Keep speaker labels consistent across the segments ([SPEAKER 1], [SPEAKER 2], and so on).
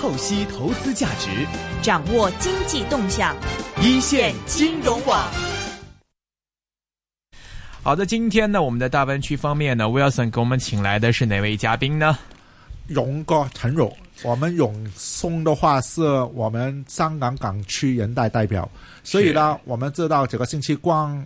[SPEAKER 1] 透析投资价值，
[SPEAKER 2] 掌握经济动向，
[SPEAKER 1] 一线金融网。
[SPEAKER 3] 好的，今天呢，我们的大湾区方面呢，Wilson 给我们请来的是哪位嘉宾呢？
[SPEAKER 4] 勇哥陈勇，我们永松的话是我们香港港区人大代表，所以呢，我们知道这个星期光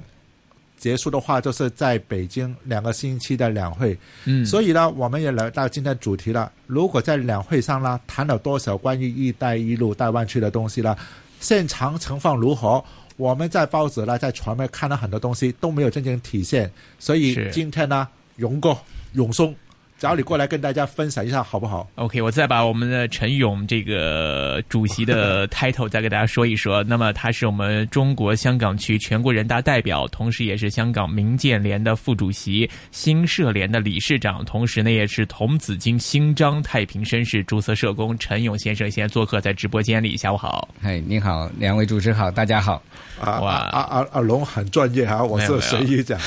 [SPEAKER 4] 结束的话，就是在北京两个星期的两会，
[SPEAKER 3] 嗯，
[SPEAKER 4] 所以呢，我们也来到今天主题了。如果在两会上呢，谈了多少关于“一带一路”大湾区的东西呢？现场情况如何？我们在报纸呢，在传媒看了很多东西都没有真正体现，所以今天呢，勇哥永松。找你过来跟大家分享一下好不好
[SPEAKER 3] ？OK，我再把我们的陈勇这个主席的 title 再给大家说一说。那么他是我们中国香港区全国人大代表，同时也是香港民建联的副主席、新社联的理事长，同时呢也是童子军新章太平绅士注册社工陈勇先生，现在做客在直播间里。下午好，
[SPEAKER 5] 嗨，你好，两位主持好，大家好。
[SPEAKER 4] 啊，哇，阿阿阿龙很专业哈，我是随意讲。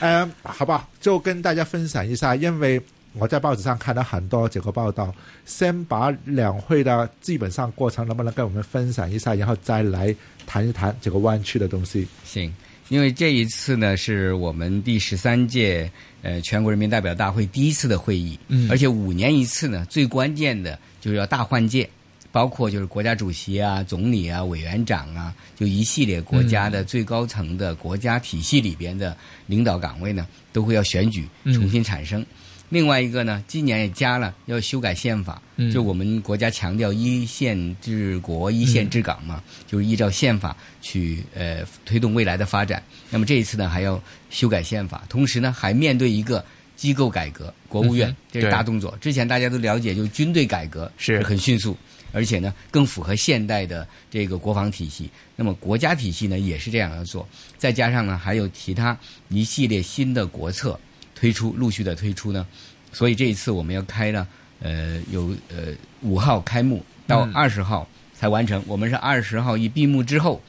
[SPEAKER 4] 嗯，好吧，就跟大家分享一下，因为。我在报纸上看到很多这个报道，先把两会的基本上过程能不能跟我们分享一下，然后再来谈一谈这个湾区的东西。
[SPEAKER 5] 行，因为这一次呢是我们第十三届呃全国人民代表大会第一次的会议，嗯，而且五年一次呢，最关键的就是要大换届，包括就是国家主席啊、总理啊、委员长啊，就一系列国家的最高层的国家体系里边的领导岗位呢，都会要选举重新产生。另外一个呢，今年也加了要修改宪法，就我们国家强调一线治国、一线治港嘛，就是依照宪法去呃推动未来的发展。那么这一次呢，还要修改宪法，同时呢，还面对一个机构改革，国务院这是大动作。之前大家都了解，就军队改革是。很迅速，而且呢，更符合现代的这个国防体系。那么国家体系呢，也是这样要做。再加上呢，还有其他一系列新的国策。推出陆续的推出呢，所以这一次我们要开呢，呃，有呃五号开幕到二十号才完成。我们是二十号一闭幕之后，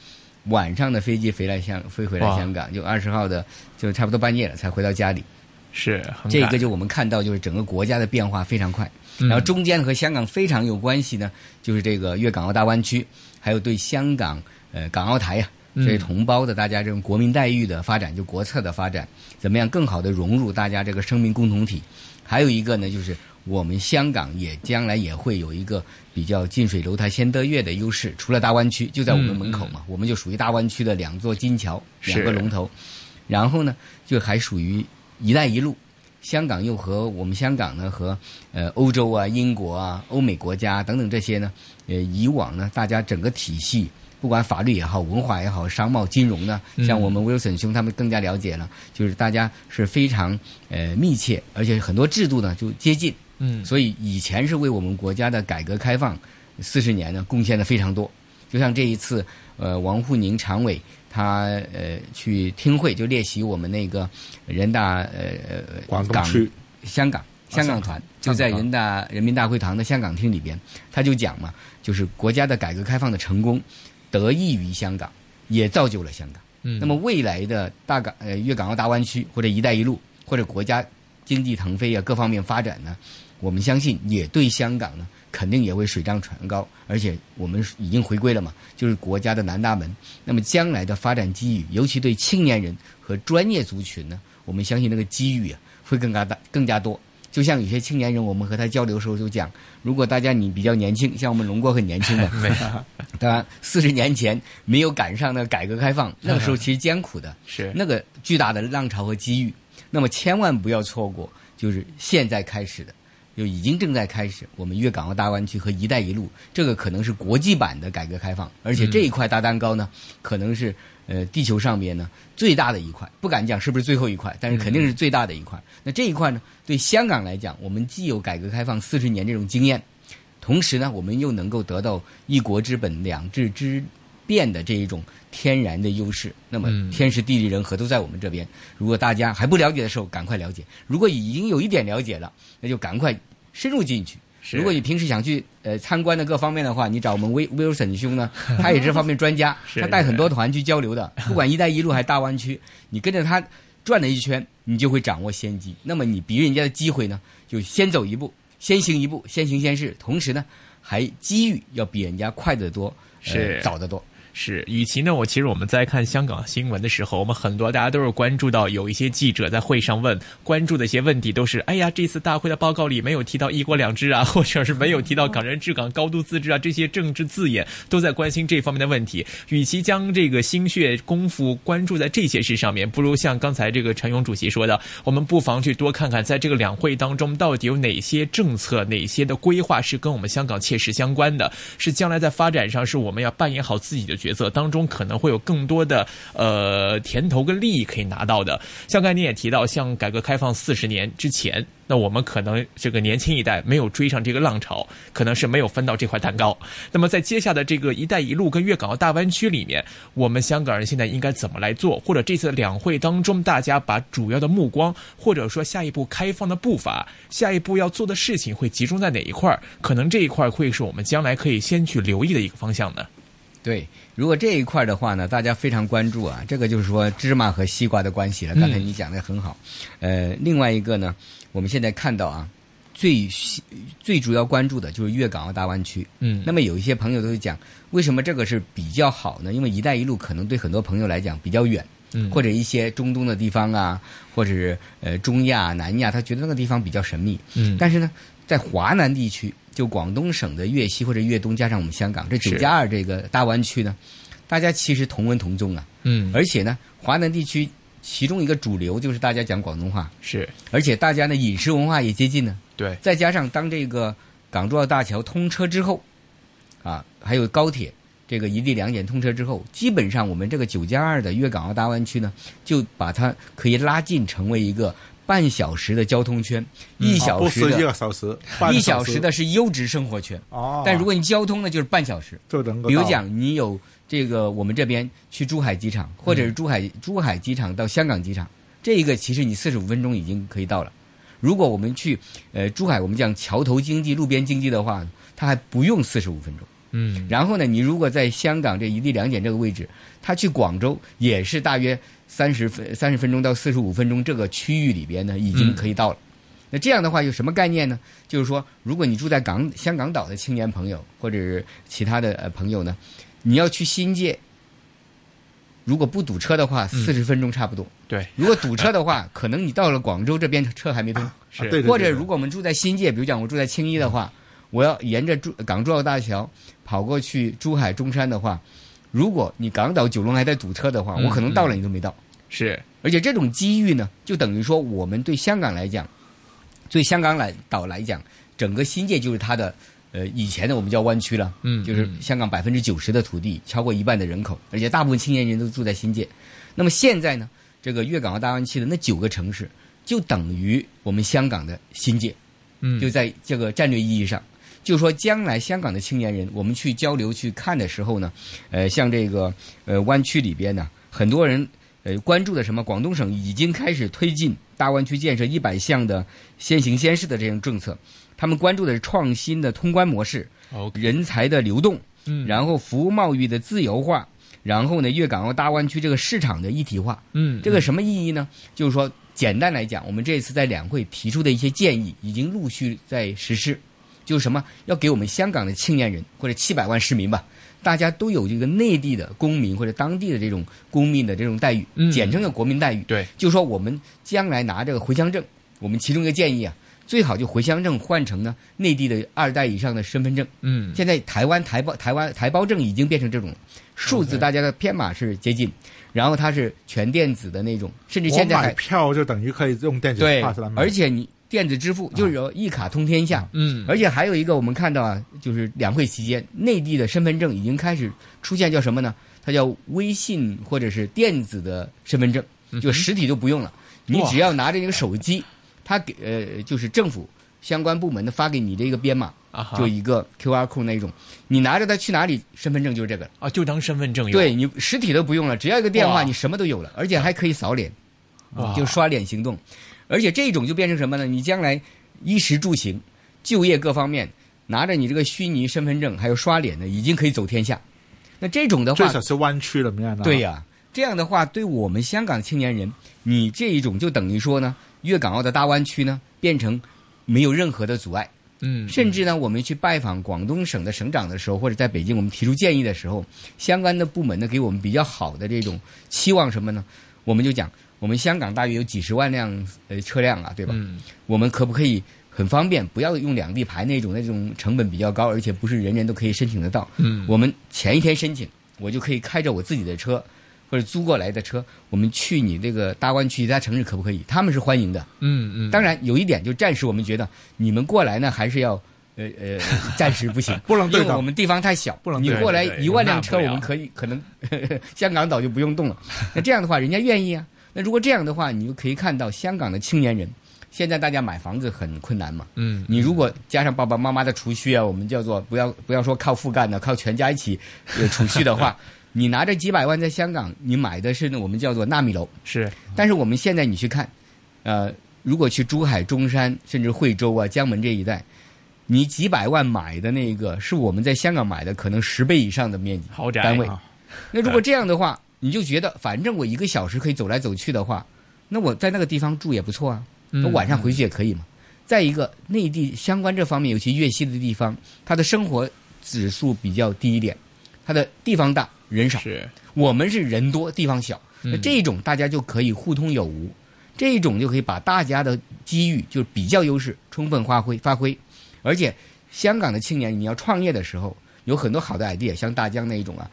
[SPEAKER 5] 晚上的飞机飞来香飞回来香港，就二十号的就差不多半夜了才回到家里。
[SPEAKER 3] 是
[SPEAKER 5] 这个就我们看到就是整个国家的变化非常快，然后中间和香港非常有关系呢，就是这个粤港澳大湾区，还有对香港呃港澳台呀。这些同胞的大家这种国民待遇的发展，就国策的发展，怎么样更好的融入大家这个生命共同体？还有一个呢，就是我们香港也将来也会有一个比较近水楼台先得月的优势。除了大湾区就在我们门口嘛，我们就属于大湾区的两座金桥，两个龙头。然后呢，就还属于“一带一路”，香港又和我们香港呢和呃欧洲啊、英国啊、欧美国家等等这些呢，呃以往呢大家整个体系。不管法律也好，文化也好，商贸金融呢，像我们 Wilson 兄他们更加了解了，就是大家是非常呃密切，而且很多制度呢就接近，嗯，所以以前是为我们国家的改革开放四十年呢贡献的非常多。就像这一次，呃，王沪宁常委他呃去听会，就列席我们那个人大呃呃
[SPEAKER 4] 广东区
[SPEAKER 5] 香港香港团，就在人大人民大会堂的香港厅里边，他就讲嘛，就是国家的改革开放的成功。得益于香港，也造就了香港。嗯，那么未来的大港呃粤港澳大湾区或者“一带一路”或者国家经济腾飞啊各方面发展呢，我们相信也对香港呢肯定也会水涨船高。而且我们已经回归了嘛，就是国家的南大门。那么将来的发展机遇，尤其对青年人和专业族群呢，我们相信那个机遇啊会更加大、更加多。就像有些青年人，我们和他交流的时候就讲，如果大家你比较年轻，像我们龙哥很年轻的，当然四十年前没有赶上那改革开放，那个时候其实艰苦的，
[SPEAKER 3] 是
[SPEAKER 5] 那个巨大的浪潮和机遇，那么千万不要错过，就是现在开始的，就已经正在开始，我们粤港澳大湾区和“一带一路”，这个可能是国际版的改革开放，而且这一块大蛋糕呢，可能是。呃，地球上面呢最大的一块，不敢讲是不是最后一块，但是肯定是最大的一块。那这一块呢，对香港来讲，我们既有改革开放四十年这种经验，同时呢，我们又能够得到一国之本、两制之变的这一种天然的优势。那么天时地利人和都在我们这边。如果大家还不了解的时候，赶快了解；如果已经有一点了解了，那就赶快深入进去。如果你平时想去呃参观的各方面的话，你找我们威威尔森兄呢，他也是这方面专家，他带很多团去交流的。不管“一带一路”还是大湾区，你跟着他转了一圈，你就会掌握先机。那么你比人家的机会呢，就先走一步，先行一步，先行先试。同时呢，还机遇要比人家快得多，呃
[SPEAKER 3] 是
[SPEAKER 5] 早得多。
[SPEAKER 3] 是，与其呢，我其实我们在看香港新闻的时候，我们很多大家都是关注到有一些记者在会上问，关注的一些问题都是，哎呀，这次大会的报告里没有提到一国两制啊，或者是没有提到港人治港、高度自治啊，这些政治字眼都在关心这方面的问题。与其将这个心血功夫关注在这些事上面，不如像刚才这个陈勇主席说的，我们不妨去多看看，在这个两会当中到底有哪些政策、哪些的规划是跟我们香港切实相关的，是将来在发展上是我们要扮演好自己的角色当中，可能会有更多的呃甜头跟利益可以拿到的。像刚才您也提到，像改革开放四十年之前。那我们可能这个年轻一代没有追上这个浪潮，可能是没有分到这块蛋糕。那么在接下的这个“一带一路”跟粤港澳大湾区里面，我们香港人现在应该怎么来做？或者这次两会当中，大家把主要的目光，或者说下一步开放的步伐，下一步要做的事情会集中在哪一块？可能这一块会是我们将来可以先去留意的一个方向呢？
[SPEAKER 5] 对，如果这一块的话呢，大家非常关注啊，这个就是说芝麻和西瓜的关系了。刚才你讲的很好，呃，另外一个呢。我们现在看到啊，最最主要关注的就是粤港澳大湾区。
[SPEAKER 3] 嗯，
[SPEAKER 5] 那么有一些朋友都会讲，为什么这个是比较好呢？因为“一带一路”可能对很多朋友来讲比较远，
[SPEAKER 3] 嗯，
[SPEAKER 5] 或者一些中东的地方啊，或者是呃中亚、南亚，他觉得那个地方比较神秘。
[SPEAKER 3] 嗯，
[SPEAKER 5] 但是呢，在华南地区，就广东省的粤西或者粤东，加上我们香港这九加二这个大湾区呢，大家其实同文同宗啊。
[SPEAKER 3] 嗯，
[SPEAKER 5] 而且呢，华南地区。其中一个主流就是大家讲广东话，
[SPEAKER 3] 是，
[SPEAKER 5] 而且大家呢饮食文化也接近呢。
[SPEAKER 3] 对，
[SPEAKER 5] 再加上当这个港珠澳大桥通车之后，啊，还有高铁这个一地两检通车之后，基本上我们这个九加二的粤港澳大湾区呢，就把它可以拉近成为一个半小时的交通圈，一小时的
[SPEAKER 4] 一个小时，
[SPEAKER 5] 一小时的是优质生活圈。
[SPEAKER 4] 哦，
[SPEAKER 5] 但如果你交通呢，就是半小时，
[SPEAKER 4] 就能够，
[SPEAKER 5] 比如讲你有。这个我们这边去珠海机场，或者是珠海珠海机场到香港机场，这一个其实你四十五分钟已经可以到了。如果我们去呃珠海，我们讲桥头经济、路边经济的话，它还不用四十五分钟。
[SPEAKER 3] 嗯。
[SPEAKER 5] 然后呢，你如果在香港这一地两检这个位置，他去广州也是大约三十分三十分钟到四十五分钟这个区域里边呢，已经可以到了。那这样的话有什么概念呢？就是说，如果你住在港香港岛的青年朋友，或者是其他的呃朋友呢？你要去新界，如果不堵车的话，四十分钟差不多。
[SPEAKER 3] 对，
[SPEAKER 5] 如果堵车的话，可能你到了广州这边车还没通。
[SPEAKER 3] 是，
[SPEAKER 5] 或者如果我们住在新界，比如讲我住在青衣的话，我要沿着珠港珠澳大桥跑过去珠海中山的话，如果你港岛九龙还在堵车的话，我可能到了你都没到。
[SPEAKER 3] 是，
[SPEAKER 5] 而且这种机遇呢，就等于说我们对香港来讲，对香港来岛来讲，整个新界就是它的。呃，以前的我们叫湾区了，
[SPEAKER 3] 嗯，
[SPEAKER 5] 就是香港百分之九十的土地，超过一半的人口，而且大部分青年人都住在新界。那么现在呢，这个粤港澳大湾区的那九个城市，就等于我们香港的新界，
[SPEAKER 3] 嗯，
[SPEAKER 5] 就在这个战略意义上，就说将来香港的青年人，我们去交流去看的时候呢，呃，像这个呃湾区里边呢，很多人呃关注的什么，广东省已经开始推进大湾区建设一百项的先行先试的这种政策。他们关注的是创新的通关模式，人才的流动，
[SPEAKER 3] 嗯，
[SPEAKER 5] 然后服务贸易的自由化，然后呢，粤港澳大湾区这个市场的一体化，
[SPEAKER 3] 嗯，
[SPEAKER 5] 这个什么意义呢？就是说，简单来讲，我们这次在两会提出的一些建议，已经陆续在实施，就是什么，要给我们香港的青年人或者七百万市民吧，大家都有这个内地的公民或者当地的这种公民的这种待遇，简称叫国民待遇，
[SPEAKER 3] 对，
[SPEAKER 5] 就是说我们将来拿这个回乡证，我们其中一个建议啊。最好就回乡证换成呢内地的二代以上的身份证。
[SPEAKER 3] 嗯，
[SPEAKER 5] 现在台湾台胞台湾台胞证已经变成这种数字，大家的编码是接近，然后它是全电子的那种，甚至现在
[SPEAKER 4] 买票就等于可以用电子
[SPEAKER 5] 对，而且你电子支付就是有一卡通天下。
[SPEAKER 3] 嗯，
[SPEAKER 5] 而且还有一个我们看到啊，就是两会期间内地的身份证已经开始出现叫什么呢？它叫微信或者是电子的身份证，就实体就不用了，你只要拿着一个手机。它给呃，就是政府相关部门的发给你的一个编码，就一个 Q R code 那种，你拿着它去哪里，身份证就是这个
[SPEAKER 3] 啊，就当身份证用。
[SPEAKER 5] 对你实体都不用了，只要一个电话，你什么都有了，而且还可以扫脸，就刷脸行动。而且这种就变成什么呢？你将来衣食住行、就业各方面，拿着你这个虚拟身份证还有刷脸的，已经可以走天下。那这种的话，
[SPEAKER 4] 最少是湾区了，没有？
[SPEAKER 5] 对呀，这样的话，对我们香港青年人，你这一种就等于说呢。粤港澳的大湾区呢，变成没有任何的阻碍，
[SPEAKER 3] 嗯，
[SPEAKER 5] 甚至呢，我们去拜访广东省的省长的时候，或者在北京我们提出建议的时候，相关的部门呢给我们比较好的这种期望什么呢？我们就讲，我们香港大约有几十万辆呃车辆啊，对吧？
[SPEAKER 3] 嗯
[SPEAKER 5] 我们可不可以很方便，不要用两地牌那种那种成本比较高，而且不是人人都可以申请得到。
[SPEAKER 3] 嗯
[SPEAKER 5] 我们前一天申请，我就可以开着我自己的车或者租过来的车，我们去你这个大湾区其他城市可不可以？他们是欢迎的。
[SPEAKER 3] 嗯嗯，
[SPEAKER 5] 当然有一点，就暂时我们觉得你们过来呢，还是要。呃呃，暂时不行，
[SPEAKER 4] 不能
[SPEAKER 5] 因为我们地方太小，
[SPEAKER 4] 不能
[SPEAKER 3] 对
[SPEAKER 5] 你过来一万辆车，我们可以可能 香港岛就不用动了。那这样的话，人家愿意啊。那如果这样的话，你就可以看到香港的青年人，现在大家买房子很困难嘛。
[SPEAKER 3] 嗯
[SPEAKER 5] 你如果加上爸爸妈妈的储蓄啊，我们叫做不要不要说靠父干的，靠全家一起呃储蓄的话，你拿着几百万在香港，你买的是呢我们叫做纳米楼。
[SPEAKER 3] 是
[SPEAKER 5] 但是我们现在你去看，呃，如果去珠海、中山，甚至惠州啊、江门这一带，你几百万买的那个是我们在香港买的可能十倍以上的面积
[SPEAKER 3] 豪宅
[SPEAKER 5] 单位
[SPEAKER 4] 啊。
[SPEAKER 5] 那如果这样的话，你就觉得反正我一个小时可以走来走去的话，那我在那个地方住也不错啊。
[SPEAKER 3] 嗯
[SPEAKER 5] 我晚上回去也可以嘛。再一个，内地相关这方面，尤其粤西的地方，它的生活指数比较低一点，它的地方大人少。
[SPEAKER 3] 是，
[SPEAKER 5] 我们是人多地方小，那
[SPEAKER 3] 嗯
[SPEAKER 5] 这种大家就可以互通有无，这种就可以把大家的机遇就是比较优势充分发挥发挥，而且香港的青年你要创业的时候，有很多好的 idea，像大疆那一种啊，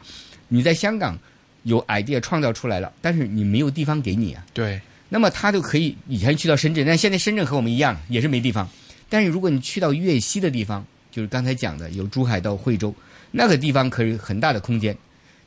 [SPEAKER 5] 你在香港有 idea 创造出来了，但是你没有地方给你啊，
[SPEAKER 3] 对，
[SPEAKER 5] 那么他就可以以前去到深圳，但现在深圳和我们一样也是没地方。但是如果你去到粤西的地方，就是刚才讲的有珠海到惠州，那个地方可以很大的空间，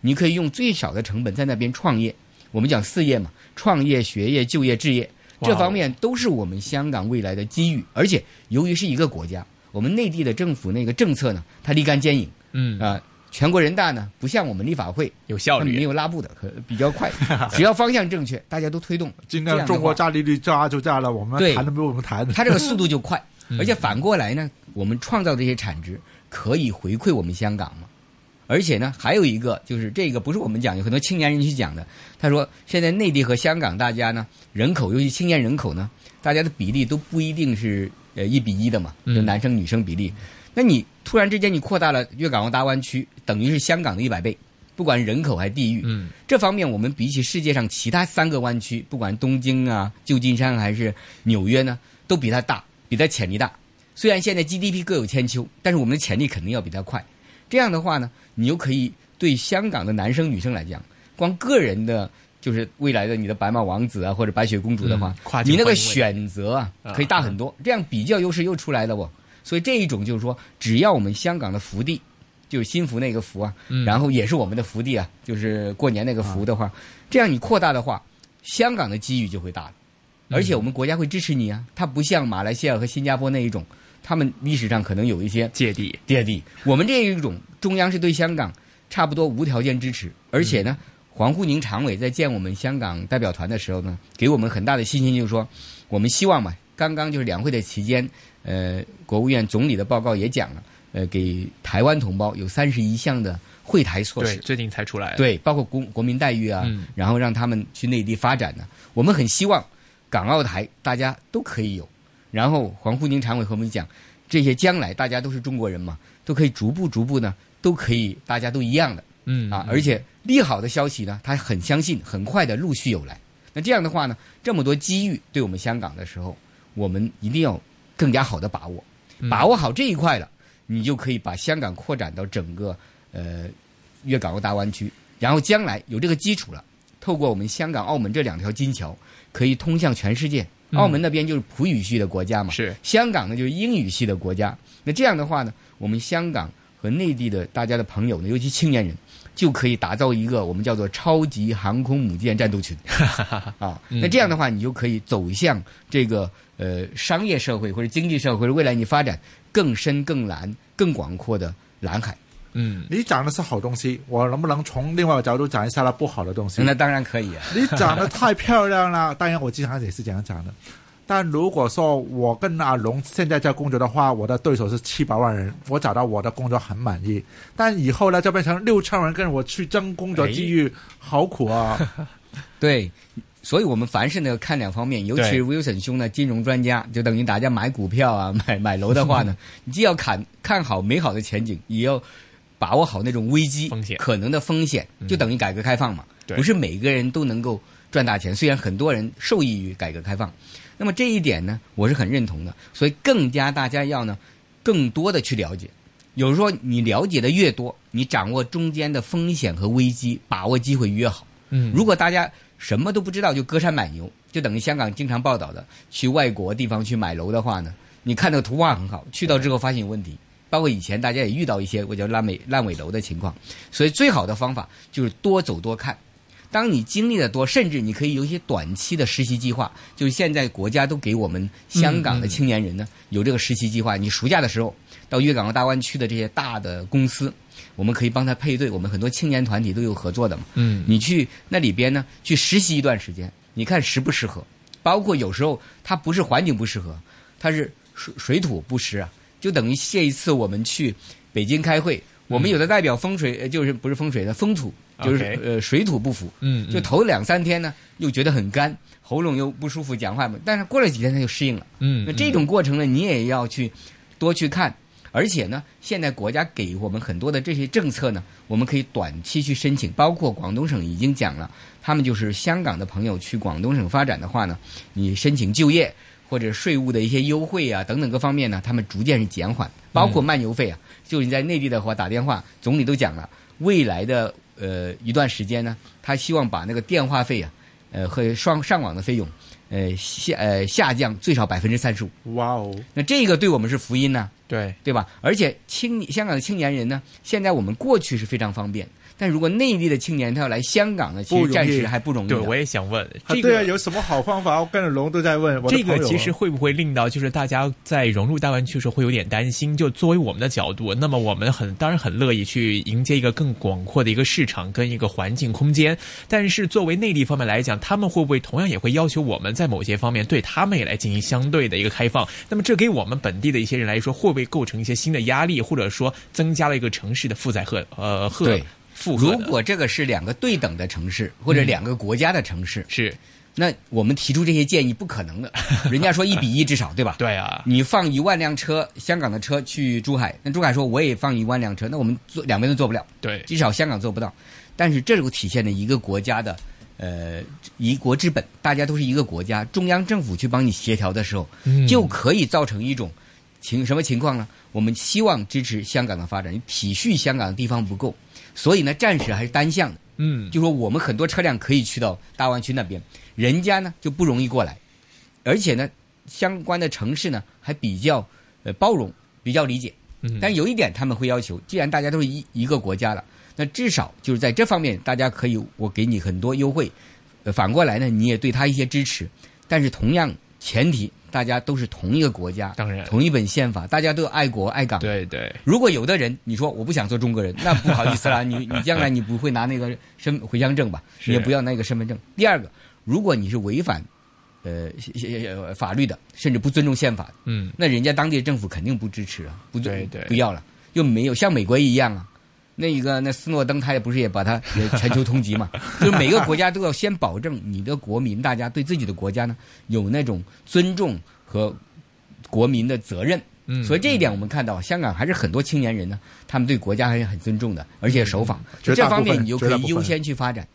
[SPEAKER 5] 你可以用最少的成本在那边创业。我们讲四业嘛，创业、学业、就业、置业，这方面都是我们香港未来的机遇。而且由于是一个国家，我们内地的政府那个政策呢，它立竿见影
[SPEAKER 3] 嗯
[SPEAKER 5] 啊、全国人大呢不像我们立法会，
[SPEAKER 3] 有效
[SPEAKER 5] 率没，有拉布的，可比较快，只要方向正确，大家都推动。
[SPEAKER 4] 今天中国
[SPEAKER 5] 话
[SPEAKER 4] 炸利率炸就炸了，我们
[SPEAKER 5] 对
[SPEAKER 4] 谈都没有我们谈的。
[SPEAKER 5] 它这个速度就快，
[SPEAKER 3] 嗯
[SPEAKER 5] 而且反过来呢，我们创造这些产值可以回馈我们香港嘛。而且呢，还有一个就是这个不是我们讲，有很多青年人去讲的。他说，现在内地和香港大家呢，人口尤其青年人口呢，大家的比例都不一定是呃一比一的嘛，
[SPEAKER 3] 嗯
[SPEAKER 5] 就男生女生比例。那你突然之间你扩大了粤港澳大湾区，等于是香港的一百倍，不管人口还是地域。
[SPEAKER 3] 嗯
[SPEAKER 5] 这方面，我们比起世界上其他三个湾区，不管东京啊、旧金山还是纽约呢，都比它大，比它潜力大。虽然现在 GDP 各有千秋，但是我们的潜力肯定要比它快。这样的话呢，你又可以对香港的男生女生来讲，光个人的，就是未来的你的白马王子啊或者白雪公主的话
[SPEAKER 3] 嗯，
[SPEAKER 5] 你那个选择啊
[SPEAKER 3] 啊
[SPEAKER 5] 可以大很多，这样比较优势又出来了哦。所以这一种就是说，只要我们香港的福地，就是新福那个福啊，
[SPEAKER 3] 嗯。
[SPEAKER 5] 然后也是我们的福地啊，就是过年那个福的话，这样你扩大的话，香港的机遇就会大了，
[SPEAKER 3] 嗯。
[SPEAKER 5] 而且我们国家会支持你啊。它不像马来西亚和新加坡那一种，他们历史上可能有一些
[SPEAKER 3] 芥蒂，
[SPEAKER 5] 芥蒂，我们这一种中央是对香港差不多无条件支持，而且呢，黄沪宁常委在见我们香港代表团的时候呢，给我们很大的信心，就是说，我们希望嘛，刚刚就是两会的期间，呃，国务院总理的报告也讲了，呃，给台湾同胞有三十一项的惠台措，施，
[SPEAKER 3] 最近才出来，，
[SPEAKER 5] 对，包括国国民待遇啊，
[SPEAKER 3] 嗯
[SPEAKER 5] 然后让他们去内地发展呢、我们很希望港澳台大家都可以有。然后黄沪宁常委和我们讲，这些将来大家都是中国人嘛，都可以逐步逐步呢，都可以大家都一样的
[SPEAKER 3] 嗯
[SPEAKER 5] 啊。而且利好的消息呢，他很相信很快的陆续有来。那这样的话呢，这么多机遇对我们香港的时候，我们一定要更加好的把握。
[SPEAKER 3] 嗯
[SPEAKER 5] 把握好这一块了，你就可以把香港扩展到整个呃粤港澳大湾区，然后将来有这个基础了，透过我们香港、澳门这两条金桥，可以通向全世界。
[SPEAKER 3] 嗯
[SPEAKER 5] 澳门那边就是葡语系的国家嘛，
[SPEAKER 3] 是
[SPEAKER 5] 香港呢就是英语系的国家。那这样的话呢，我们香港和内地的大家的朋友呢，尤其青年人，就可以打造一个我们叫做超级航空母舰战斗群 啊。
[SPEAKER 3] 嗯
[SPEAKER 5] 那这样的话，你就可以走向这个呃商业社会或者经济社会，未来你发展更深、更蓝、更广阔的蓝海。
[SPEAKER 3] 嗯
[SPEAKER 4] 你讲的是好东西，我能不能从另外一个角度讲一下它不好的东西？
[SPEAKER 5] 那当然可以啊。
[SPEAKER 4] 你讲的 太漂亮了，当然我经常也是这样讲的。但如果说我跟阿龙现在在工作的话，我的对手是七百万人，我找到我的工作很满意。但以后呢，就变成六千人跟我去争工作机遇，好苦啊！
[SPEAKER 5] 对，所以我们凡事呢看两方面，尤其是 Wilson 兄呢，金融专家，就等于大家买股票啊、买买楼的话呢，你 既要看看好美好的前景，也要把握好那种危机
[SPEAKER 3] 风险
[SPEAKER 5] 可能的风险，就等于改革开放嘛。
[SPEAKER 3] 对
[SPEAKER 5] 不是每个人都能够赚大钱，虽然很多人受益于改革开放，那么这一点呢，我是很认同的。所以更加大家要呢，更多的去了解。有时候你了解的越多，你掌握中间的风险和危机，把握机会越好。
[SPEAKER 3] 嗯
[SPEAKER 5] 如果大家什么都不知道就隔山买牛，就等于香港经常报道的去外国地方去买楼的话呢，你看那个图画很好，去到之后发现有问题。包括以前大家也遇到一些我叫烂尾烂尾楼的情况，所以最好的方法就是多走多看。当你经历的多，甚至你可以有一些短期的实习计划，就是现在国家都给我们香港的青年人呢、有这个实习计划。你暑假的时候到粤港澳大湾区的这些大的公司，我们可以帮他配对，我们很多青年团体都有合作的嘛。
[SPEAKER 3] 嗯
[SPEAKER 5] 你去那里边呢，去实习一段时间，你看适不适合？包括有时候它不是环境不适合，它是水水土不适啊，就等于这一次我们去北京开会，我们有的代表风水，呃就是不是风水的风土，就是呃水土不服，
[SPEAKER 3] 嗯
[SPEAKER 5] 就头两三天呢又觉得很干，喉咙又不舒服，讲话嘛，但是过了几天他就适应了。
[SPEAKER 3] 嗯
[SPEAKER 5] 那这种过程呢，你也要去多去看，而且呢，现在国家给我们很多的这些政策呢，我们可以短期去申请，包括广东省已经讲了，他们就是香港的朋友去广东省发展的话呢，你申请就业或者税务的一些优惠啊等等各方面呢，他们逐渐是减缓，包括漫游费啊，就你在内地的话打电话，总理都讲了，未来的呃一段时间呢，他希望把那个电话费啊，呃和上上网的费用，呃下呃下降最少百分之三十五。
[SPEAKER 4] 哇哦，
[SPEAKER 5] 那这个对我们是福音呢、
[SPEAKER 3] 对
[SPEAKER 5] 对吧？而且青香港的青年人呢，现在我们过去是非常方便，但如果内地的青年他要来香港呢，其实暂时还不容易。
[SPEAKER 3] 对，我也想问这
[SPEAKER 4] 啊对啊，
[SPEAKER 3] 个。
[SPEAKER 4] 有什么好方法？我跟着龙都在问
[SPEAKER 3] 这个其实会不会令到就是大家在融入大湾区的时候会有点担心？就作为我们的角度，那么我们很当然很乐意去迎接一个更广阔的一个市场跟一个环境空间，但是作为内地方面来讲，他们会不会同样也会要求我们在某些方面对他们也来进行相对的一个开放？那么这给我们本地的一些人来说，会不会构成一些新的压力，或者说增加了一个城市的负载荷呃荷
[SPEAKER 5] 对如果这个是两个对等的城市或者两个国家的城市，
[SPEAKER 3] 是
[SPEAKER 5] 那我们提出这些建议不可能的。人家说一比一至少，对吧？
[SPEAKER 3] 对啊，
[SPEAKER 5] 你放一万辆车，香港的车去珠海，那珠海说我也放一万辆车，那我们做两边都做不了。
[SPEAKER 3] 对
[SPEAKER 5] 至少香港做不到。但是这就体现了一个国家的呃一国之本，大家都是一个国家，中央政府去帮你协调的时候，
[SPEAKER 3] 嗯
[SPEAKER 5] 就可以造成一种情什么情况呢？我们希望支持香港的发展，体恤香港的地方不够，所以呢，暂时还是单向的。
[SPEAKER 3] 嗯
[SPEAKER 5] 就说我们很多车辆可以去到大湾区那边，人家呢就不容易过来，而且呢，相关的城市呢还比较呃包容，比较理解。
[SPEAKER 3] 嗯
[SPEAKER 5] 但有一点他们会要求，既然大家都是一一个国家了，那至少就是在这方面，大家可以我给你很多优惠，呃，反过来呢，你也对他一些支持。但是同样前提，大家都是同一个国家，
[SPEAKER 3] 当然
[SPEAKER 5] 同一本宪法，大家都爱国爱港。
[SPEAKER 3] 对对
[SPEAKER 5] 如果有的人你说我不想做中国人，那不好意思啦，你你将来你不会拿那个身回乡证吧？你也不要那个身份证。第二个，如果你是违反呃呃法律的，甚至不尊重宪法，
[SPEAKER 3] 嗯
[SPEAKER 5] 那人家当地的政府肯定不支持啊，不
[SPEAKER 3] 对对
[SPEAKER 5] 不要了，又没有像美国一样啊。那一个那斯诺登他也不是也把他也全球通缉嘛？就是每个国家都要先保证你的国民，大家对自己的国家呢有那种尊重和国民的责任。
[SPEAKER 3] 嗯
[SPEAKER 5] 所以这一点我们看到，香港还是很多青年人呢，他们对国家还是很尊重的，而且守法。这方面你就可以优先去发展。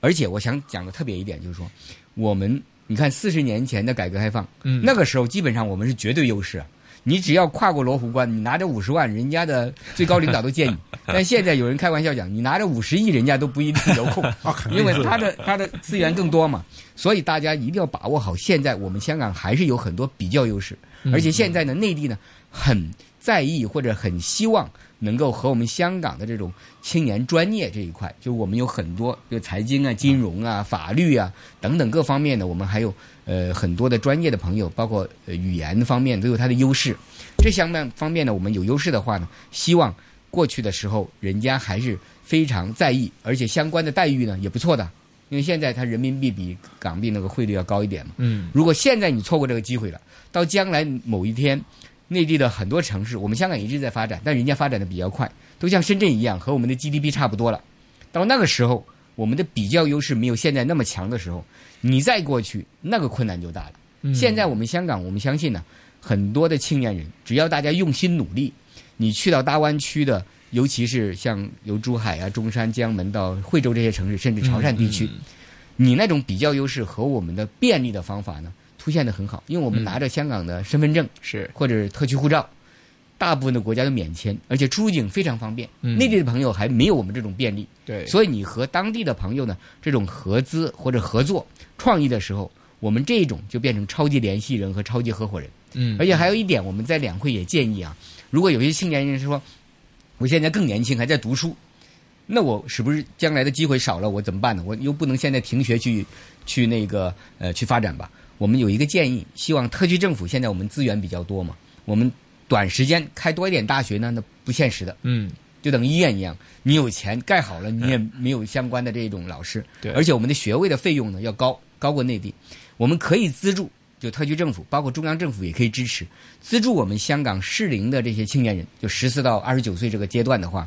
[SPEAKER 5] 而且我想讲的特别一点就是说，我们你看四十年前的改革开放，
[SPEAKER 3] 嗯
[SPEAKER 5] 那个时候基本上我们是绝对优势啊。你只要跨过罗湖关，你拿着五十万，人家的最高领导都见你。但现在有人开玩笑讲，你拿着五十亿，人家都不一定有空，因为他的他的资源更多嘛。所以大家一定要把握好，现在我们香港还是有很多比较优势，而且现在呢，内地呢很在意或者很希望能够和我们香港的这种青年专业这一块，就我们有很多，比如财经啊、金融啊、法律啊等等各方面的，我们还有呃很多的专业的朋友，包括呃语言方面都有它的优势。这相面方面呢，我们有优势的话呢，希望过去的时候人家还是非常在意，而且相关的待遇呢也不错的。因为现在它人民币比港币那个汇率要高一点嘛，
[SPEAKER 3] 嗯
[SPEAKER 5] 如果现在你错过这个机会了，到将来某一天，内地的很多城市，我们香港一直在发展，但人家发展的比较快，都像深圳一样，和我们的 GDP 差不多了。到那个时候，我们的比较优势没有现在那么强的时候，你再过去，那个困难就大了。
[SPEAKER 3] 嗯
[SPEAKER 5] 现在我们香港，我们相信呢，很多的青年人，只要大家用心努力，你去到大湾区的，尤其是像由珠海啊、中山、江门到惠州这些城市，甚至潮汕地区，
[SPEAKER 3] 嗯
[SPEAKER 5] 你那种比较优势和我们的便利的方法呢，凸显的很好。因为我们
[SPEAKER 3] 嗯
[SPEAKER 5] 拿着香港的身份证
[SPEAKER 3] 是
[SPEAKER 5] 或者特区护照，大部分的国家都免签，而且出入境非常方便。
[SPEAKER 3] 嗯
[SPEAKER 5] 内地的朋友还没有我们这种便利，
[SPEAKER 3] 对
[SPEAKER 5] 所以你和当地的朋友呢，这种合资或者合作创意的时候，我们这种就变成超级联系人和超级合伙人。
[SPEAKER 3] 嗯
[SPEAKER 5] 而且还有一点，我们在两会也建议啊，如果有些青年人说，我现在更年轻，还在读书，那我是不是将来的机会少了？我怎么办呢？我又不能现在停学去去那个呃去发展吧？我们有一个建议，希望特区政府现在我们资源比较多嘛，我们短时间开多一点大学呢，那不现实的。
[SPEAKER 3] 嗯
[SPEAKER 5] 就等医院一样，你有钱盖好了，你也没有相关的这种老师。
[SPEAKER 3] 对
[SPEAKER 5] 而且我们的学位的费用呢要高，高过内地。我们可以资助，就特区政府，包括中央政府也可以支持，资助我们香港适龄的这些青年人，就十四到二十九岁这个阶段的话，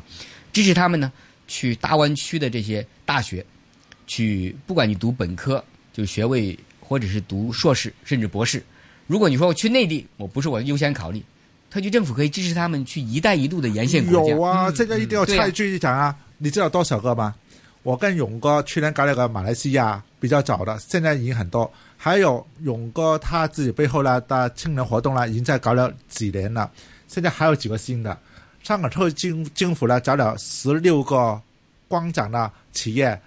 [SPEAKER 5] 支持他们呢去大湾区的这些大学，去不管你读本科就学位，或者是读硕士甚至博士。如果你说我去内地，我不是我的优先考虑，特区政府可以支持他们去“一带一路”的沿线国家。
[SPEAKER 4] 有啊，
[SPEAKER 3] 嗯
[SPEAKER 4] 这个一定要
[SPEAKER 5] 对啊
[SPEAKER 4] 插一句讲啊，你知道多少个吗？我跟勇哥去年搞了个马来西亚比较早的，现在已经很多。还有勇哥他自己背后呢的青年活动呢，已经在搞了几年了，现在还有几个新的。香港特区政政府呢找了十六个光奖的企业，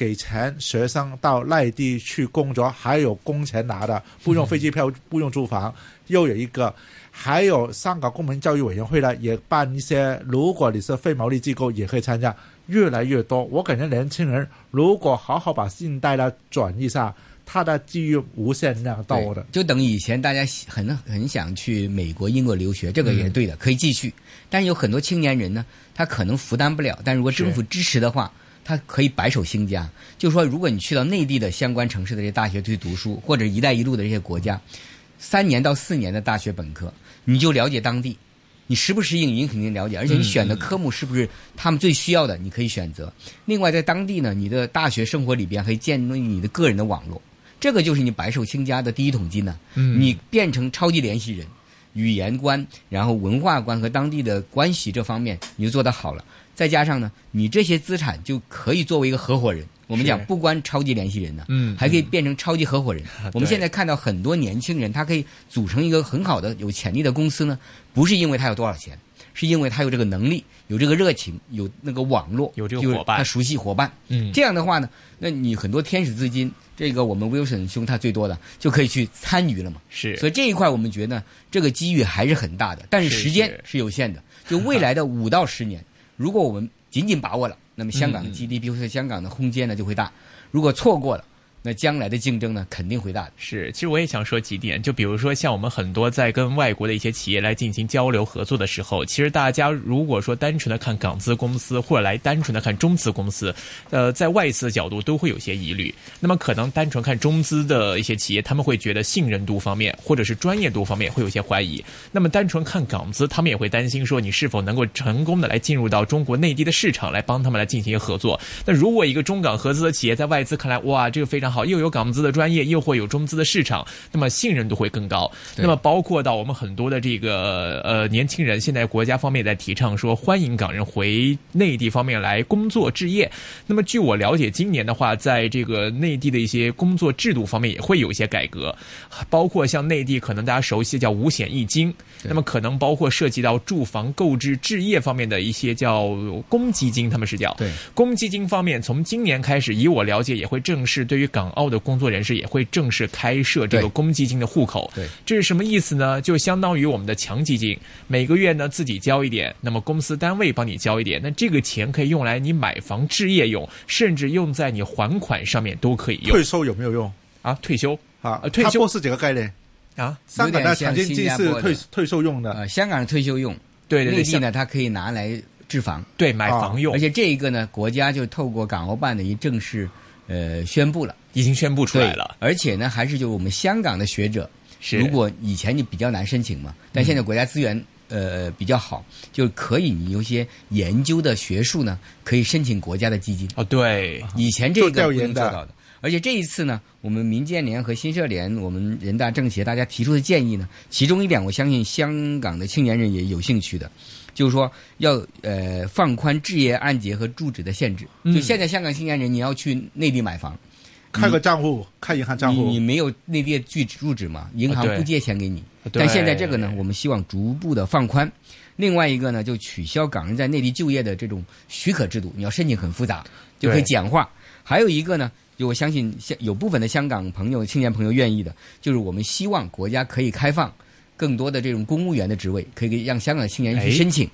[SPEAKER 4] 给钱学生到内地去工作，还有工钱拿的，不用飞机票，不用住房。又有一个，还有香港公民教育委员会呢，也办一些，如果你是非牟利机构，也可以参加，越来越多。我感觉年轻人如果好好把信贷呢转一下，他的机遇无限量多的。
[SPEAKER 5] 就等于以前大家很很想去美国、英国留学，这个也是对的，可以继续。但是有很多青年人呢，他可能负担不了，但如果政府支持的话，他可以白手兴家。就是说，如果你去到内地的相关城市的这些大学去读书，或者“一带一路”的这些国家，三年到四年的大学本科，你就了解当地。你适不适应，你肯定了解，而且你选的科目是不是他们最需要的，你可以选择。另外，在当地呢，你的大学生活里边可以建立你的个人的网络，这个就是你白手兴家的第一桶金呢、
[SPEAKER 3] 嗯
[SPEAKER 5] 你变成超级联系人，语言观，然后文化观和当地的关系这方面你就做得好了，再加上呢，你这些资产就可以作为一个合伙人。我们讲不光超级联系人呢，
[SPEAKER 3] 嗯
[SPEAKER 5] 还可以变成超级合伙人。我们现在看到很多年轻人，他可以组成一个很好的、有潜力的公司呢，不是因为他有多少钱，是因为他有这个能力、有这个热情、有那个网络、
[SPEAKER 3] 有这个伙伴
[SPEAKER 5] 他熟悉伙伴。
[SPEAKER 3] 嗯
[SPEAKER 5] 这样的话呢，那你很多天使资金，这个我们 Wilson 兄他最多的就可以去参与了嘛。
[SPEAKER 3] 是
[SPEAKER 5] 所以这一块我们觉得这个机遇还是很大的，但是
[SPEAKER 3] 是
[SPEAKER 5] 时间
[SPEAKER 3] 是
[SPEAKER 5] 是有限的。就未来的五到十年，如果我们紧紧把握了，那么香港的 GDP 和香港的空间呢就会大；如果错过了，那将来的竞争呢肯定会大的。
[SPEAKER 3] 是，其实我也想说几点，就比如说像我们很多在跟外国的一些企业来进行交流合作的时候，其实大家如果说单纯的看港资公司，或者来单纯的看中资公司，呃，在外资的角度都会有些疑虑。那么可能单纯看中资的一些企业，他们会觉得信任度方面或者是专业度方面会有些怀疑。那么单纯看港资，他们也会担心说你是否能够成功的来进入到中国内地的市场，来帮他们来进行合作。那如果一个中港合资的企业在外资看来，哇，这个非常好，又有港资的专业，又会有中资的市场，那么信任度会更高。那么包括到我们很多的这个呃年轻人，现在国家方面也在提倡说欢迎港人回内地方面来工作置业。那么据我了解，今年的话，在这个内地的一些工作制度方面也会有一些改革，包括像内地可能大家熟悉的叫五险一金，那么可能包括涉及到住房购置置业方面的一些叫公积金，他们是叫
[SPEAKER 5] 对
[SPEAKER 3] 公积金方面，从今年开始，以我了解，也会正式对于港澳的工作人士也会正式开设这个公积金的户口。
[SPEAKER 5] 对，
[SPEAKER 3] 这是什么意思呢？就相当于我们的强基金，每个月呢自己交一点，那么公司单位帮你交一点，那这个钱可以用来你买房置业用，甚至用在你还款上面都可以用
[SPEAKER 4] 退休有没有用
[SPEAKER 3] 啊。退休
[SPEAKER 4] 啊
[SPEAKER 3] 呃？退休
[SPEAKER 4] 是几个概念。
[SPEAKER 3] 啊，
[SPEAKER 4] 香港的强基金是退退休用的，
[SPEAKER 5] 呃，香港是退休用，
[SPEAKER 3] 对对对，像
[SPEAKER 5] 内地呢它可以拿来置房，
[SPEAKER 3] 对买房用
[SPEAKER 5] 而，且这一个呢，国家就透过港澳办的一正式呃宣布了。
[SPEAKER 3] 已经宣布出来了。
[SPEAKER 5] 而且呢，还是就是我们香港的学者，
[SPEAKER 3] 是
[SPEAKER 5] 如果以前你比较难申请嘛，但现在国家资源呃比较好，就可以你有些研究的学术呢，可以申请国家的基金。
[SPEAKER 3] 哦，对，
[SPEAKER 5] 以前这
[SPEAKER 4] 做
[SPEAKER 5] 个不能做到的。而且这一次呢，我们民建联和新社联，我们人大政协大家提出的建议呢，其中一点我相信香港的青年人也有兴趣的，就是说要呃放宽置业按揭和住址的限制。
[SPEAKER 3] 嗯
[SPEAKER 5] 就现在香港青年人，你要去内地买房，
[SPEAKER 4] 开个账户，开银行账户
[SPEAKER 5] 你你，没有内地的住址住址嘛，银行不借钱给你。但现在这个呢，我们希望逐步的放宽。另外一个呢，就取消港人在内地就业的这种许可制度，你要申请很复杂，就可以简化。还有一个呢，就我相信香有部分的香港朋友、青年朋友愿意的，就是我们希望国家可以开放更多的这种公务员的职位，可以给让香港的青年人去
[SPEAKER 3] 哎
[SPEAKER 5] 申请。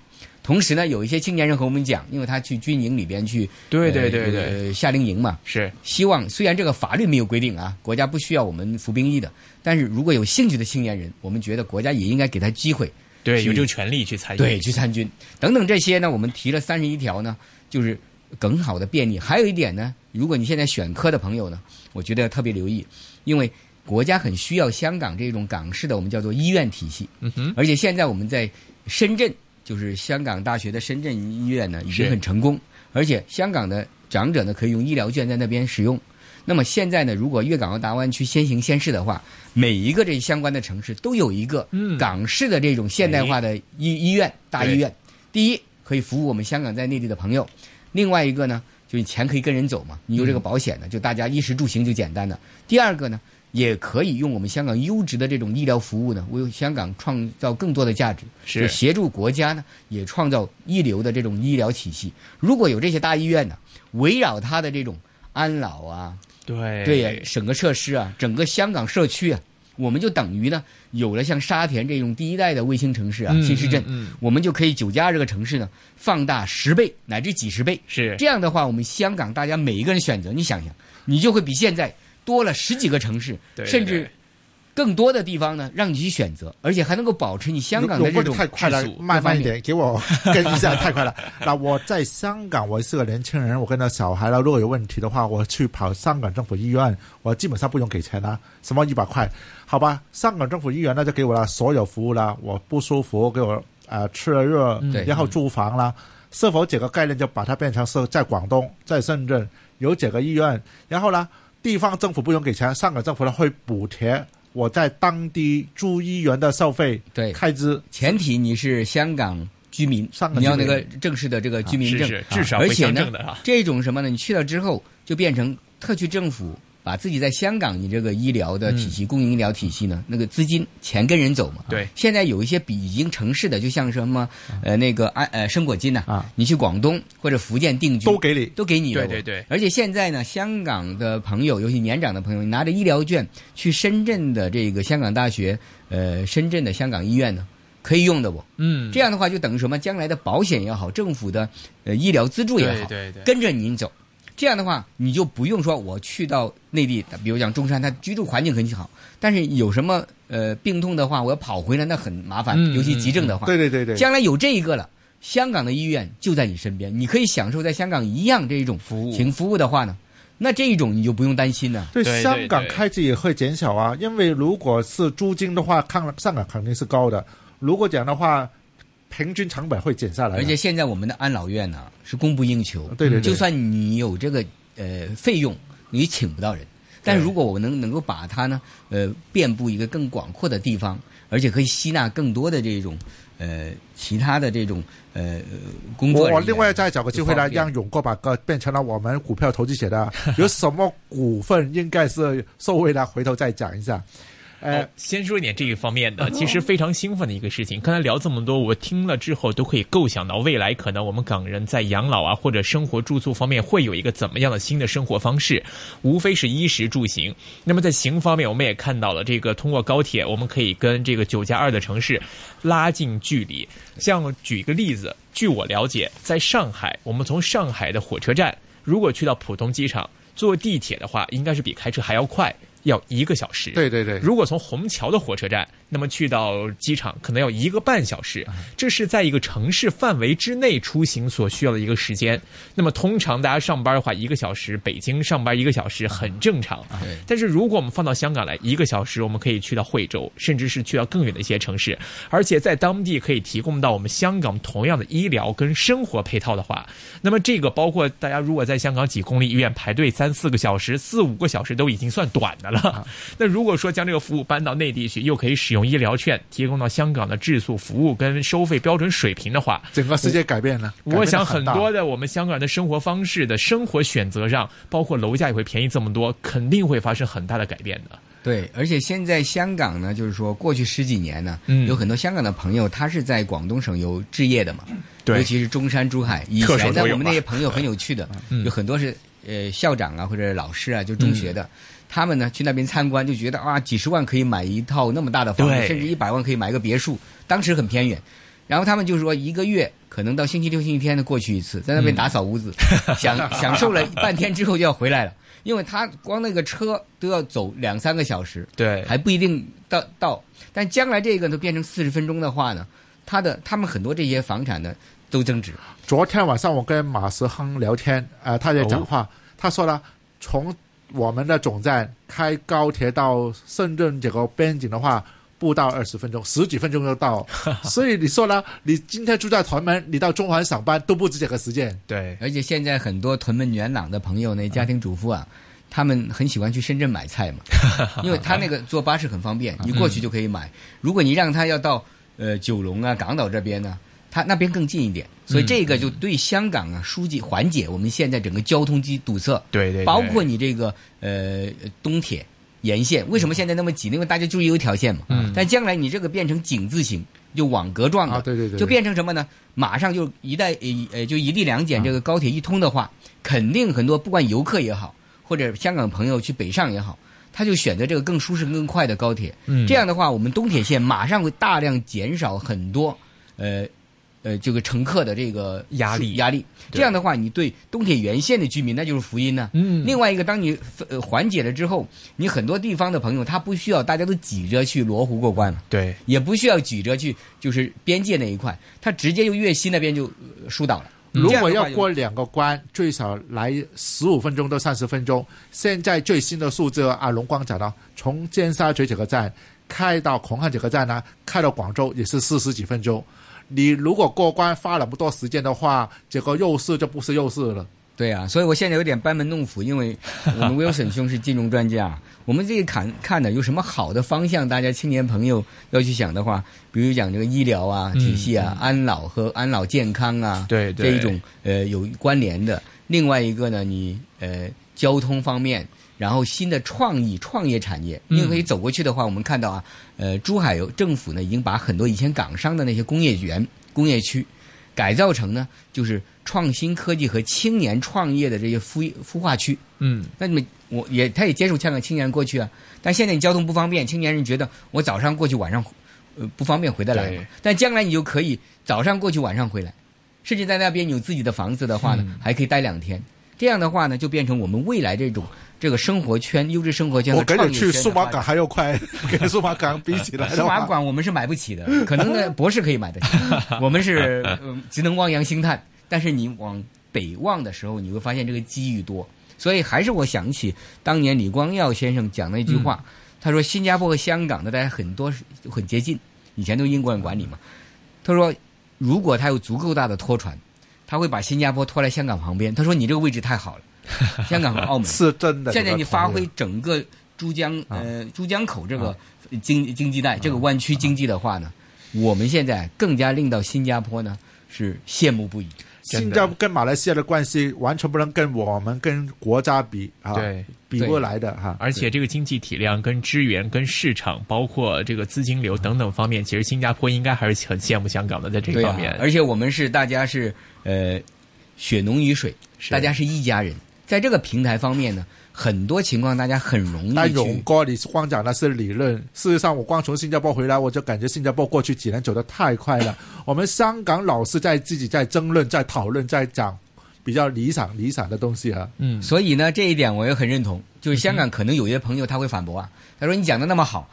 [SPEAKER 5] 同时呢，有一些青年人和我们讲，因为他去军营里边去，
[SPEAKER 3] 对
[SPEAKER 5] 呃
[SPEAKER 3] 对对对。
[SPEAKER 5] 呃夏令营嘛，
[SPEAKER 3] 是。
[SPEAKER 5] 希望虽然这个法律没有规定啊，国家不需要我们服兵役的，但是如果有兴趣的青年人，我们觉得国家也应该给他机会，
[SPEAKER 3] 对，有这个权利去参军，
[SPEAKER 5] 对，去参军。等等这些呢，我们提了三十一条呢，就是更好的便利。还有一点呢，如果你现在选科的朋友呢，我觉得要特别留意，因为国家很需要香港这种港式的我们叫做医院体系，
[SPEAKER 3] 嗯哼，
[SPEAKER 5] 而且现在我们在深圳，就是香港大学的深圳医院呢，已经很成功，而且香港的长者呢可以用医疗券在那边使用。那么现在呢，如果粤港澳大湾区先行先试的话，每一个这相关的城市都有一个
[SPEAKER 3] 嗯
[SPEAKER 5] 港式的这种现代化的医、医院大医院。第一，可以服务我们香港在内地的朋友；另外一个呢，就是钱可以跟人走嘛，你有这个保险呢，就大家衣食住行就简单了。第二个呢，也可以用我们香港优质的这种医疗服务呢，为香港创造更多的价值，
[SPEAKER 3] 是
[SPEAKER 5] 协助国家呢也创造一流的这种医疗体系。如果有这些大医院呢，围绕它的这种安老啊，
[SPEAKER 3] 对
[SPEAKER 5] 对呀，整个设施啊，整个香港社区啊，我们就等于呢有了像沙田这种第一代的卫星城市啊，
[SPEAKER 3] 嗯
[SPEAKER 5] 新市镇，
[SPEAKER 3] 嗯嗯
[SPEAKER 5] 我们就可以九加二这个城市呢放大十倍乃至几十倍。
[SPEAKER 3] 是
[SPEAKER 5] 这样的话，我们香港大家每一个人选择，你想想，你就会比现在多了十几个城市，甚至更多的地方呢，让你去选择，而且还能够保持你香港的
[SPEAKER 4] 如果
[SPEAKER 5] 这种
[SPEAKER 4] 太快了慢慢一点，给我跟一下，太快了。那我在香港，我是个年轻人，我跟着小孩了，如果有问题的话，我去跑香港政府医院，我基本上不用给钱啦，什么一百块，好吧？香港政府医院那就给我了所有服务了，我不舒服给我呃吃了热，然后住房啦。是否这个概念就把它变成是在广东、在深圳有这个医院，然后呢，地方政府不用给钱，香港政府呢会补贴我在当地住医院的收费
[SPEAKER 5] 对
[SPEAKER 4] 开支。
[SPEAKER 5] 前提你是香港居民，
[SPEAKER 4] 香港
[SPEAKER 5] 你要那个正式的这个居民证，
[SPEAKER 3] 是是，至少会
[SPEAKER 5] 而且呢这种什么呢？你去了之后，就变成特区政府把自己在香港你这个医疗的体系、供应医疗体系呢，那个资金钱跟人走嘛。
[SPEAKER 3] 对
[SPEAKER 5] 现在有一些比已经城市的，就像什么呃那个安呃生果金呐、
[SPEAKER 4] 啊
[SPEAKER 5] 你去广东或者福建定居
[SPEAKER 4] 都给你。
[SPEAKER 5] 都给你了。
[SPEAKER 3] 对对对
[SPEAKER 5] 而且现在呢，香港的朋友，尤其年长的朋友，你拿着医疗券去深圳的这个香港大学，呃，深圳的香港医院呢，可以用的不？
[SPEAKER 3] 嗯，
[SPEAKER 5] 这样的话，就等于什么？将来的保险也好，政府的呃医疗资助也好，
[SPEAKER 3] 对对对
[SPEAKER 5] 跟着您走。这样的话，你就不用说我去到内地，比如讲中山，它居住环境很好，但是有什么呃病痛的话，我要跑回来，那很麻烦，
[SPEAKER 3] 嗯
[SPEAKER 5] 尤其急症的话。
[SPEAKER 4] 对对对对，
[SPEAKER 5] 将来有这一个了，香港的医院就在你身边，你可以享受在香港一样这一种
[SPEAKER 3] 服务
[SPEAKER 5] 请服务的话呢，那这一种你就不用担心了。
[SPEAKER 4] 对
[SPEAKER 3] 对
[SPEAKER 4] 香港开支也会减少啊，因为如果是租金的话，看上港肯定是高的。如果讲的话，平均成本会减下来。
[SPEAKER 5] 而且现在我们的安老院呢是供不应求，
[SPEAKER 4] 对对对
[SPEAKER 5] 就算你有这个呃费用，你请不到人。但如果我能能够把它呢，呃，遍布一个更广阔的地方，而且可以吸纳更多的这种呃其他的这种呃工作
[SPEAKER 4] 我我另外再找个机会呢，让永过把个变成了我们股票投资者的，有什么股 份应该是受惠呢？回头再讲一下。呃
[SPEAKER 3] 哦，，先说一点这一方面的，其实非常兴奋的一个事情。刚才聊这么多，我听了之后都可以构想到未来可能我们港人在养老啊或者生活住宿方面会有一个怎么样的新的生活方式，无非是衣食住行。那么在行方面，我们也看到了这个通过高铁，我们可以跟这个九加二的城市拉近距离。像举一个例子，据我了解，在上海，我们从上海的火车站如果去到浦东机场，坐地铁的话，应该是比开车还要快。要一个小时。
[SPEAKER 4] 对对对，
[SPEAKER 3] 如果从虹桥的火车站，那么去到机场可能要一个半小时。这是在一个城市范围之内出行所需要的一个时间。那么通常大家上班的话，一个小时，北京上班一个小时很正常。
[SPEAKER 5] 对
[SPEAKER 3] 但是如果我们放到香港来，一个小时我们可以去到惠州，甚至是去到更远的一些城市，而且在当地可以提供到我们香港同样的医疗跟生活配套的话，那么这个包括大家如果在香港几公立医院排队三四个小时、四五个小时都已经算短的了。那如果说将这个服务搬到内地去，又可以使用医疗券，提供到香港的质素服务跟收费标准水平的话，
[SPEAKER 4] 整个世界改变了。
[SPEAKER 3] 我想很多的我们香港人的生活方式的生活选择上，包括楼价也会便宜这么多，肯定会发生很大的改变的。
[SPEAKER 5] 对，而且现在香港呢，就是说过去十几年呢，
[SPEAKER 3] 嗯
[SPEAKER 5] 有很多香港的朋友，他是在广东省有置业的嘛，
[SPEAKER 3] 对
[SPEAKER 5] 尤其是中山、珠海。以前
[SPEAKER 3] 在，
[SPEAKER 5] 我们那些朋友很有趣的，
[SPEAKER 3] 嗯
[SPEAKER 5] 有很多是呃校长啊或者老师啊，就中学的，他们呢去那边参观，就觉得啊几十万可以买一套那么大的房子，甚至一百万可以买一个别墅，当时很偏远。然后他们就说一个月可能到星期六、星期天的过去一次，在那边打扫屋子，享享受了半天之后就要回来了，因为他光那个车都要走两三个小时，
[SPEAKER 3] 对
[SPEAKER 5] 还不一定到到。但将来这个都变成四十分钟的话呢，他的他们很多这些房产呢都增值。
[SPEAKER 4] 昨天晚上我跟马时亨聊天，呃，他在讲话，他说了，从我们的总站开高铁到深圳这个边境的话，不到二十分钟，十几分钟就到。所以你说呢，你今天住在屯门，你到中环上班都不止这个时间。
[SPEAKER 3] 对，
[SPEAKER 5] 而且现在很多屯门元朗的朋友呢，家庭主妇啊，他们很喜欢去深圳买菜嘛，因为他那个坐巴士很方便，你过去就可以买。如果你让他要到呃九龙啊、港岛这边呢，他那边更近一点，所以这个就对香港啊疏解缓解我们现在整个交通机堵塞，
[SPEAKER 3] 对对对
[SPEAKER 5] 包括你这个呃东铁沿线，为什么现在那么挤？因为大家注意有一条线嘛。
[SPEAKER 3] 嗯
[SPEAKER 5] 但将来你这个变成井字形，就网格状的，
[SPEAKER 4] 啊对对对
[SPEAKER 5] 就变成什么呢？马上就一带呃呃就一地两检，这个高铁一通的话，肯定很多不管游客也好，或者香港朋友去北上也好。他就选择这个更舒适、更快的高铁，
[SPEAKER 3] 嗯
[SPEAKER 5] 这样的话，我们东铁线马上会大量减少很多，呃，呃，这个乘客的这个
[SPEAKER 3] 压力
[SPEAKER 5] 压力。这样的话，你对东铁沿线的居民那就是福音呢、
[SPEAKER 3] 嗯
[SPEAKER 5] 另外一个，当你呃缓解了之后，你很多地方的朋友他不需要大家都挤着去罗湖过关了，
[SPEAKER 3] 对，
[SPEAKER 5] 也不需要挤着去就是边界那一块，他直接就粤西那边就呃疏导了。
[SPEAKER 4] 如果要过两个关，最少来十五分钟到三十分钟。现在最新的数字，啊，龙光讲到，从尖沙咀这个站开到红磡这个站呢，开到广州也是四十几分钟。你如果过关花了不多时间的话，这个优势就不是优势了。
[SPEAKER 5] 对啊，所以我现在有点班门弄斧，因为 我们 Wilson 兄是金融专家，我们这个看看的有什么好的方向，大家青年朋友要去想的话，比如讲这个医疗啊
[SPEAKER 3] 嗯
[SPEAKER 5] 体系啊、安老和安老健康啊，
[SPEAKER 3] 对对
[SPEAKER 5] 这一种呃有关联的。另外一个呢，你呃交通方面，然后新的创意创业产业，
[SPEAKER 3] 嗯
[SPEAKER 5] 因为可以走过去的话，我们看到啊，呃，珠海有政府呢已经把很多以前港商的那些工业园、工业区改造成呢就是创新科技和青年创业的这些孵孵化区。
[SPEAKER 3] 嗯
[SPEAKER 5] 那你们我也他也接受香港青年过去啊，但现在你交通不方便，青年人觉得我早上过去，晚上呃不方便回得来。但将来你就可以早上过去，晚上回来，甚至在那边有自己的房子的话呢，
[SPEAKER 3] 嗯
[SPEAKER 5] 还可以待两天。这样的话呢，就变成我们未来这种这个生活圈、优质生活圈和
[SPEAKER 4] 我跟
[SPEAKER 5] 创业
[SPEAKER 4] 你去数码港还要快，跟 数码港比起来
[SPEAKER 5] 数码馆我们是买不起的，可能呢博士可以买得起，我们是、呃只能望洋兴叹。但是你往北望的时候，你会发现这个机遇多。所以还是我想起当年李光耀先生讲的一句话，他说新加坡和香港的大家很多是很接近，以前都英国人管理嘛。他说如果他有足够大的拖船，他会把新加坡拖来香港旁边。他说你这个位置太好了，香港和澳门。
[SPEAKER 4] 是真的。
[SPEAKER 5] 现在你发挥整个珠江呃珠江口这个经经济带这个湾区经济的话呢，我们现在更加令到新加坡呢是羡慕不已。
[SPEAKER 4] 新加坡跟马来西亚的关系完全不能跟我们跟国家比啊，
[SPEAKER 3] 对，
[SPEAKER 4] 比不来的哈。
[SPEAKER 3] 而且这个经济体量、跟资源、跟市场，包括这个资金流等等方面，其实新加坡应该还是很羡慕香港的，在这方面。，
[SPEAKER 5] 而且我们是大家是呃血浓于水，大家是一家人。在这个平台方面呢，很多情况大家很容易
[SPEAKER 4] 那勇
[SPEAKER 5] 去。
[SPEAKER 4] 哥，你光讲的是理论，事实上我光从新加坡回来，我就感觉新加坡过去几年走得太快了。我们香港老是在自己在争论、在讨论、在讲比较理想理想的东西啊。
[SPEAKER 3] 嗯，
[SPEAKER 5] 所以呢，这一点我也很认同。就是香港可能有些朋友他会反驳啊，他说你讲的那么好，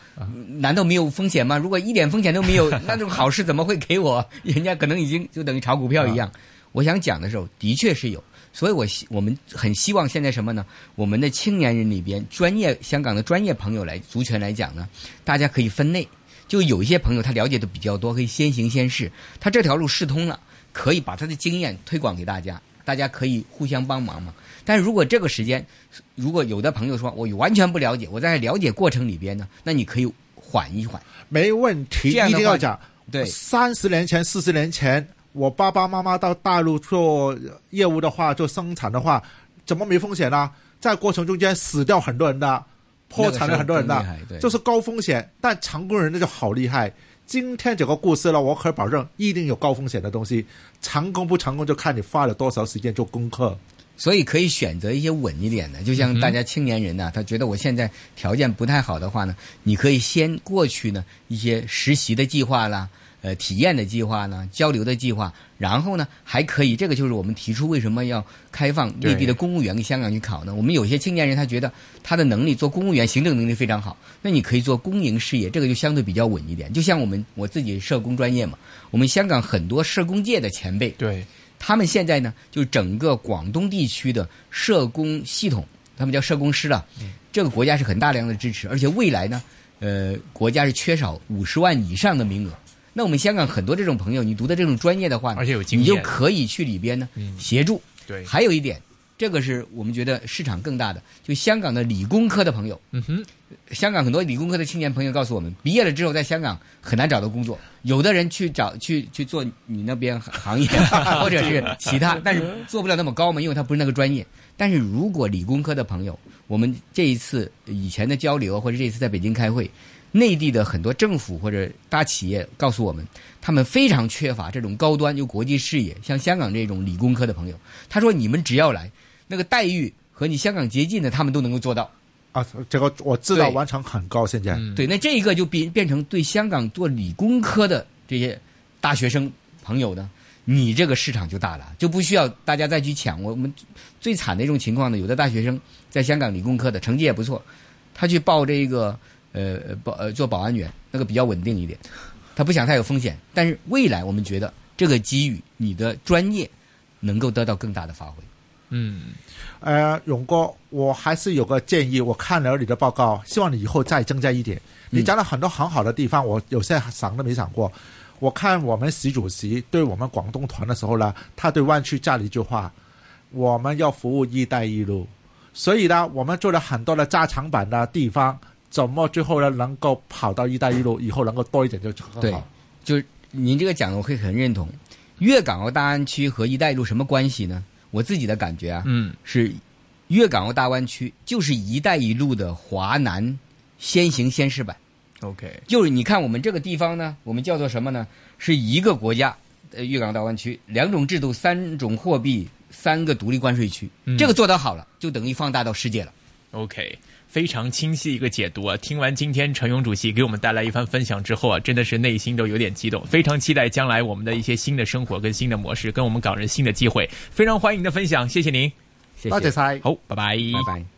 [SPEAKER 5] 难道没有风险吗？如果一点风险都没有，那种好事怎么会给我？人家可能已经就等于炒股票一样。我想讲的时候，的确是有，所以我希我们很希望现在什么呢？我们的青年人里边，专业香港的专业朋友来族群来讲呢，大家可以分类，就有一些朋友他了解的比较多，可以先行先试，他这条路试通了，可以把他的经验推广给大家，大家可以互相帮忙嘛。但是如果这个时间，如果有的朋友说我完全不了解，我在了解过程里边呢，那你可以缓一缓，
[SPEAKER 4] 没问题，一定要讲。
[SPEAKER 5] 对，
[SPEAKER 4] 三十年前、四十年前，我爸爸妈妈到大陆做业务的话，做生产的话，怎么没风险呢？在过程中间死掉很多人的，破产了很多人的，就是高风险。但成功人那就好厉害。今天这个故事呢，我可以保证一定有高风险的东西，成功不成功就看你花了多少时间做功课。
[SPEAKER 5] 所以可以选择一些稳一点的，就像大家青年人呢，他觉得我现在条件不太好的话呢，你可以先过去呢一些实习的计划啦，呃，体验的计划呢，交流的计划，然后呢还可以，这个就是我们提出为什么要开放内地的公务员给香港去考呢？我们有些青年人他觉得他的能力做公务员行政能力非常好，那你可以做公营事业，这个就相对比较稳一点。就像我们我自己社工专业嘛，我们香港很多社工界的前辈
[SPEAKER 3] 对。
[SPEAKER 5] 他们现在呢，就整个广东地区的社工系统，他们叫社工师了。这个国家是很大量的支持，而且未来呢，呃，国家是缺少五十万以上的名额。那我们香港很多这种朋友，你读的这种专业的话，
[SPEAKER 3] 而且有经
[SPEAKER 5] 验，你就可以去里边呢协助。
[SPEAKER 3] 对，
[SPEAKER 5] 还有一点。这个是我们觉得市场更大的，就香港的理工科的朋友，
[SPEAKER 3] 嗯哼，
[SPEAKER 5] 香港很多理工科的青年朋友告诉我们，毕业了之后在香港很难找到工作，有的人去找去去做你那边行业，或者是其他，但是做不了那么高嘛，因为他不是那个专业。但是如果理工科的朋友，我们这一次以前的交流，或者这一次在北京开会。内地的很多政府或者大企业告诉我们，他们非常缺乏这种高端就国际视野，像香港这种理工科的朋友。他说：“你们只要来，那个待遇和你香港接近的，他们都能够做到。”
[SPEAKER 4] 啊，这个我知道，完成很高。现在
[SPEAKER 5] 对，那这一个就变变成对香港做理工科的这些大学生朋友呢，你这个市场就大了，就不需要大家再去抢。我们最惨的一种情况呢，有的大学生在香港理工科的成绩也不错，他去报这个。呃，保呃做保安员那个比较稳定一点，他不想太有风险。但是未来我们觉得这个机遇，你的专业能够得到更大的发挥。
[SPEAKER 3] 嗯，
[SPEAKER 4] 呃，勇哥，我还是有个建议。我看了你的报告，希望你以后再增加一点。你讲了很多很好的地方，我有些想都没想过。我看我们习主席对我们广东团的时候呢，他对湾区加了一句话：我们要服务“一带一路”。所以呢，我们做了很多的加长版的地方。怎么最后呢？能够跑到“一带一路”以后，能够多一点就很好。
[SPEAKER 5] 对，就是您这个讲的，我会很认同。粤港澳大湾区和“一带一路”什么关系呢？我自己的感觉啊，
[SPEAKER 3] 嗯，
[SPEAKER 5] 是粤港澳大湾区就是“一带一路”的华南先行先试版。
[SPEAKER 3] OK，
[SPEAKER 5] 就是你看我们这个地方呢，我们叫做什么呢？是一个国家，呃，粤港澳大湾区两种制度、三种货币、三个独立关税区，这个做得好了，就等于放大到世界了。
[SPEAKER 3] OK。非常清晰一个解读啊！听完今天陈勇主席给我们带来一番分享之后啊，真的是内心都有点激动，非常期待将来我们的一些新的生活跟新的模式，跟我们港人新的机会。非常欢迎的分享，谢谢您，
[SPEAKER 5] 谢谢，
[SPEAKER 3] 好，拜拜，
[SPEAKER 5] 拜拜。